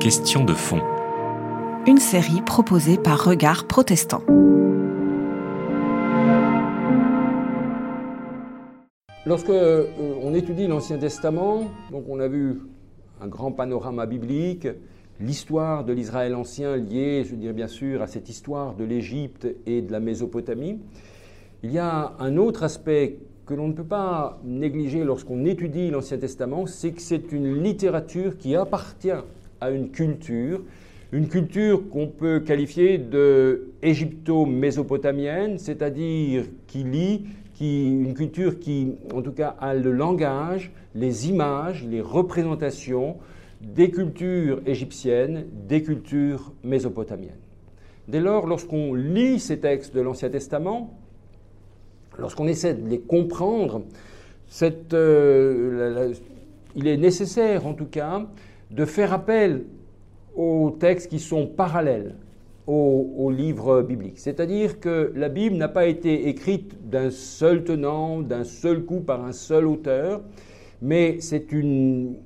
Question de fond. Une série proposée par Regard Protestant. Lorsque euh, on étudie l'Ancien Testament, donc on a vu un grand panorama biblique, l'histoire de l'Israël ancien liée, je dirais bien sûr, à cette histoire de l'Égypte et de la Mésopotamie. Il y a un autre aspect que l'on ne peut pas négliger lorsqu'on étudie l'Ancien Testament, c'est que c'est une littérature qui appartient à une culture, une culture qu'on peut qualifier de égypto-mésopotamienne, c'est-à-dire qui lit une culture qui, en tout cas, a le langage, les images, les représentations des cultures égyptiennes, des cultures mésopotamiennes. Dès lors, lorsqu'on lit ces textes de l'Ancien Testament, lorsqu'on essaie de les comprendre, euh, il est nécessaire, en tout cas, de faire appel aux textes qui sont parallèles au, livre biblique. C'est-à-dire que la Bible n'a pas été écrite d'un seul tenant, d'un seul coup par un seul auteur, mais c'est une,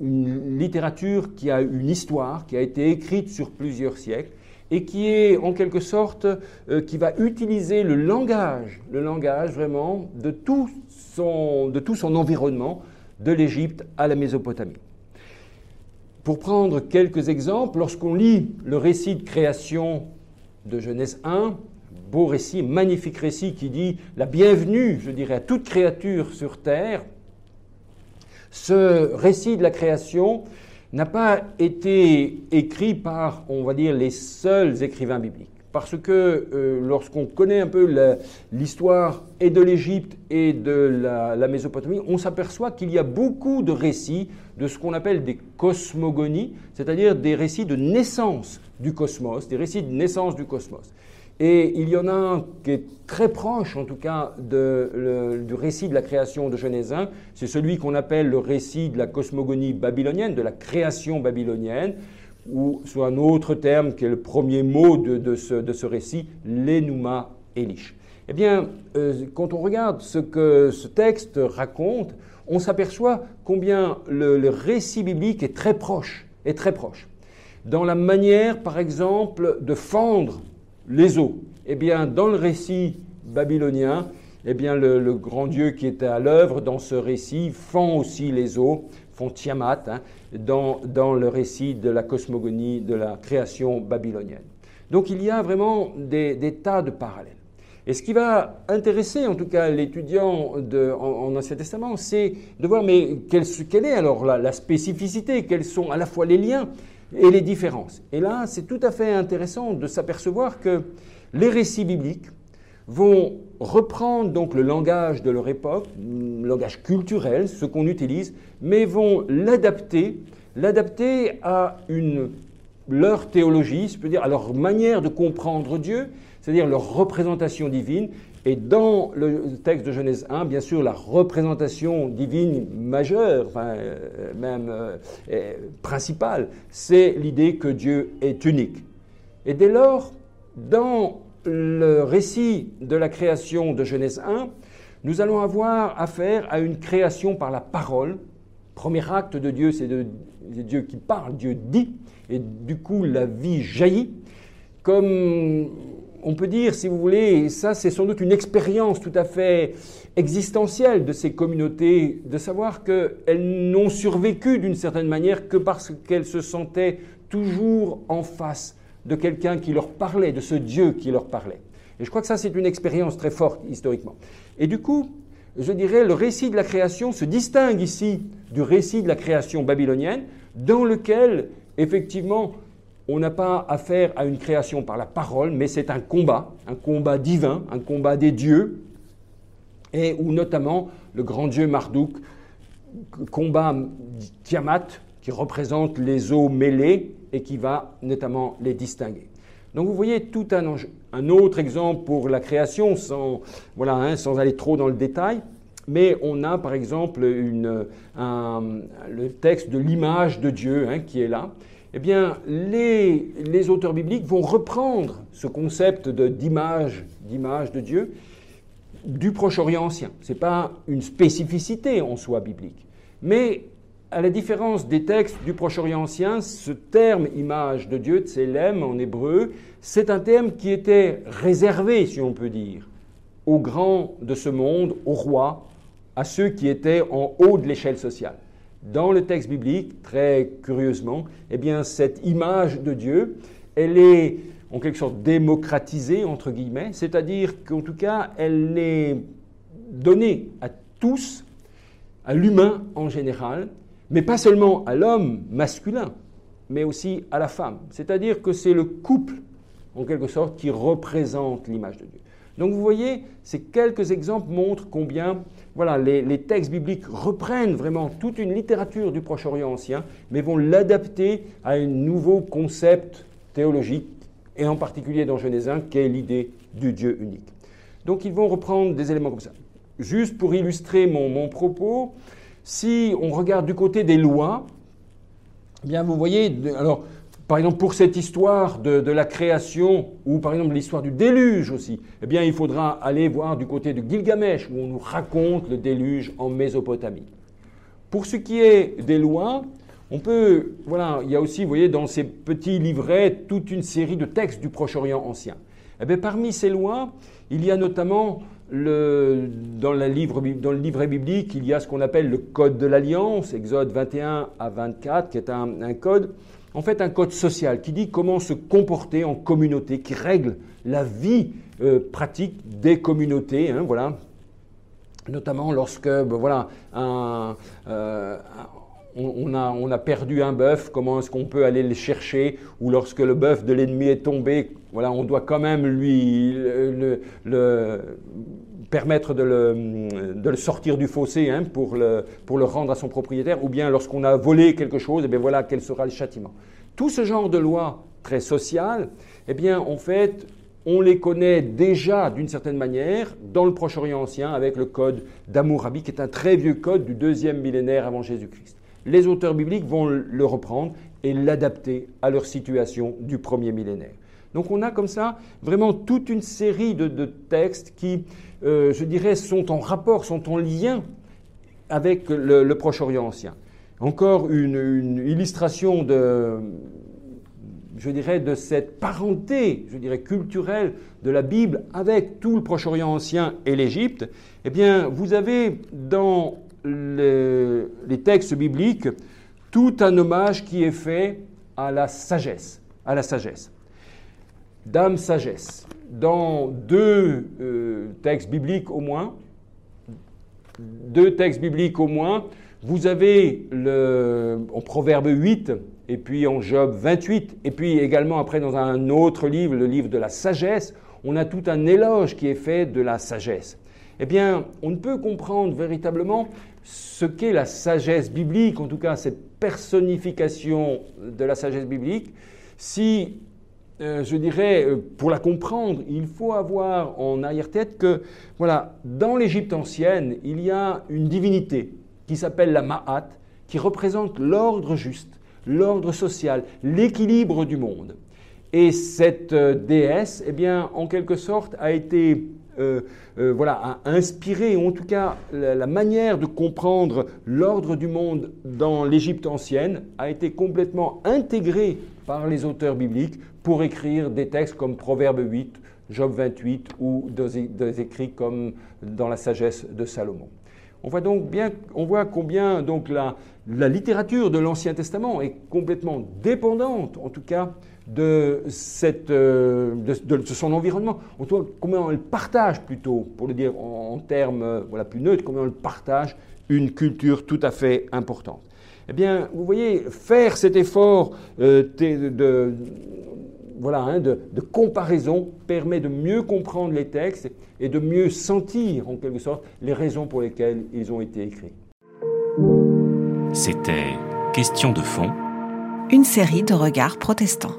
littérature qui a une histoire, qui a été écrite sur plusieurs siècles et qui est en quelque sorte, euh, qui va utiliser le langage, le langage vraiment de tout son, de tout son environnement, de l'Égypte à la Mésopotamie. Pour prendre quelques exemples, lorsqu'on lit le récit de création de Genèse 1, beau récit, magnifique récit qui dit la bienvenue, je dirais, à toute créature sur terre, ce récit de la création n'a pas été écrit par, on va dire, les seuls écrivains bibliques parce que euh, lorsqu'on connaît un peu l'histoire et de l'Égypte et de la, Mésopotamie, on s'aperçoit qu'il y a beaucoup de récits de ce qu'on appelle des cosmogonies, c'est-à-dire des récits de naissance du cosmos, des récits de naissance du cosmos. Et il y en a un qui est très proche, en tout cas, du récit de la création de Genèse 1. C'est celui qu'on appelle le récit de la cosmogonie babylonienne, de la création babylonienne ou sous un autre terme qui est le premier mot de, ce, récit, l'Enuma Elish. Eh bien, euh, quand on regarde ce que ce texte raconte, on s'aperçoit combien le, récit biblique est très proche, est très proche. Dans la manière, par exemple, de fendre les eaux, eh bien, dans le récit babylonien, eh bien, le, grand Dieu qui est à l'œuvre dans ce récit fend aussi les eaux font Tiamat hein, dans, dans, le récit de la cosmogonie, de la création babylonienne. Donc il y a vraiment des, tas de parallèles. Et ce qui va intéresser en tout cas l'étudiant en, en, Ancien Testament, c'est de voir mais quelle, est alors la, spécificité, quels sont à la fois les liens et les différences. Et là, c'est tout à fait intéressant de s'apercevoir que les récits bibliques vont reprendre donc le langage de leur époque, le langage culturel, ce qu'on utilise, mais vont l'adapter, l'adapter à une, leur théologie, je peux dire, à leur manière de comprendre Dieu, c'est-à-dire leur représentation divine. Et dans le texte de Genèse 1, bien sûr, la représentation divine majeure, enfin, euh, même euh, principale, c'est l'idée que Dieu est unique. Et dès lors, dans le récit de la création de Genèse 1, nous allons avoir affaire à une création par la parole. Premier acte de Dieu, c'est Dieu qui parle, Dieu dit, et du coup la vie jaillit. Comme on peut dire, si vous voulez, ça c'est sans doute une expérience tout à fait existentielle de ces communautés, de savoir qu'elles n'ont survécu d'une certaine manière que parce qu'elles se sentaient toujours en face de quelqu'un qui leur parlait, de ce Dieu qui leur parlait. Et je crois que ça, c'est une expérience très forte historiquement. Et du coup, je dirais, le récit de la création se distingue ici du récit de la création babylonienne, dans lequel, effectivement, on n'a pas affaire à une création par la parole, mais c'est un combat, un combat divin, un combat des dieux, et où notamment le grand dieu Marduk combat Tiamat, qui représente les eaux mêlées, et qui va notamment les distinguer. Donc vous voyez tout un, autre exemple pour la création, sans, voilà, hein, sans aller trop dans le détail, mais on a par exemple le texte de l'image de Dieu hein, qui est là. Eh bien, les, auteurs bibliques vont reprendre ce concept d'image, d'image de Dieu du Proche-Orient ancien. Ce n'est pas une spécificité en soi biblique, mais à la différence des textes du Proche-Orient ancien, ce terme image de Dieu, tselem en hébreu, c'est un terme qui était réservé, si on peut dire, aux grands de ce monde, aux rois, à ceux qui étaient en haut de l'échelle sociale. Dans le texte biblique, très curieusement, eh cette image de Dieu, elle est en quelque sorte démocratisée, entre guillemets, c'est-à-dire qu'en tout cas, elle est donnée à tous, à l'humain en général, mais pas seulement à l'homme masculin, mais aussi à la femme. C'est-à-dire que c'est le couple, en quelque sorte, qui représente l'image de Dieu. Donc vous voyez, ces quelques exemples montrent combien les, textes bibliques reprennent vraiment toute une littérature du Proche-Orient ancien, mais vont l'adapter à un nouveau concept théologique, et en particulier dans Genèse 1, qui est l'idée du Dieu unique. Donc ils vont reprendre des éléments comme ça. Juste pour illustrer mon, mon propos, si on regarde du côté des lois, eh bien vous voyez, alors par exemple pour cette histoire de, la création, ou par exemple l'histoire du déluge aussi, eh bien il faudra aller voir du côté de Gilgamesh, où on nous raconte le déluge en Mésopotamie. Pour ce qui est des lois, on peut, voilà, il y a aussi, vous voyez, dans ces petits livrets, toute une série de textes du Proche-Orient ancien. Eh bien, parmi ces lois, il y a notamment dans, le livret biblique, il y a ce qu'on appelle le code de l'alliance, Exode 21 à 24, qui est un, code, en fait un code social, qui dit comment se comporter en communauté, qui règle la vie euh, pratique des communautés, hein, voilà. Notamment lorsque, ben, voilà, euh, on, a, perdu un bœuf, comment est-ce qu'on peut aller le chercher? Ou lorsque le bœuf de l'ennemi est tombé, voilà, on doit quand même lui permettre de le, sortir du fossé hein, pour, le, rendre à son propriétaire. Ou bien lorsqu'on a volé quelque chose, et eh bien voilà quel sera le châtiment. Tout ce genre de lois très sociales, eh bien en fait, on les connaît déjà d'une certaine manière dans le Proche-Orient ancien avec le code d'Amourabi, qui est un très vieux code du deuxième millénaire avant Jésus-Christ les auteurs bibliques vont le reprendre et l'adapter à leur situation du premier millénaire. Donc on a comme ça vraiment toute une série de, textes qui, euh, je dirais, sont en rapport, sont en lien avec le, Proche-Orient ancien. Encore une, illustration de, je dirais, de cette parenté, je dirais, culturelle de la Bible avec tout le Proche-Orient ancien et l'Égypte. Eh bien, vous avez dans les, textes bibliques tout un hommage qui est fait à la sagesse, à la sagesse. Dame sagesse. Dans deux euh, textes bibliques au moins, deux textes bibliques au moins, vous avez le, en Proverbe 8 et puis en Job 28 et puis également après dans un autre livre, le livre de la sagesse, on a tout un éloge qui est fait de la sagesse. Eh bien, on ne peut comprendre véritablement ce qu'est la sagesse biblique, en tout cas cette personnification de la sagesse biblique, si, euh, je dirais, euh, pour la comprendre, il faut avoir en arrière-tête que, voilà, dans l'Égypte ancienne, il y a une divinité qui s'appelle la Ma'at, qui représente l'ordre juste, l'ordre social, l'équilibre du monde. Et cette euh, déesse, eh bien, en quelque sorte, a été euh, euh, voilà, a inspiré, ou en tout cas la, manière de comprendre l'ordre du monde dans l'Égypte ancienne a été complètement intégrée par les auteurs bibliques pour écrire des textes comme Proverbe 8, Job 28 ou des, écrits comme dans la sagesse de Salomon. On voit donc bien, on voit combien donc la, littérature de l'Ancien Testament est complètement dépendante, en tout cas, de, euh, son environnement. On voit comment elle partage plutôt, pour le dire en, termes euh, voilà, plus neutres, comment elle partage une culture tout à fait importante. Eh bien, vous voyez, faire cet effort euh, de, voilà, hein, de, comparaison permet de mieux comprendre les textes et de mieux sentir, en quelque sorte, les raisons pour lesquelles ils ont été écrits. C'était Question de fond, une série de regards protestants.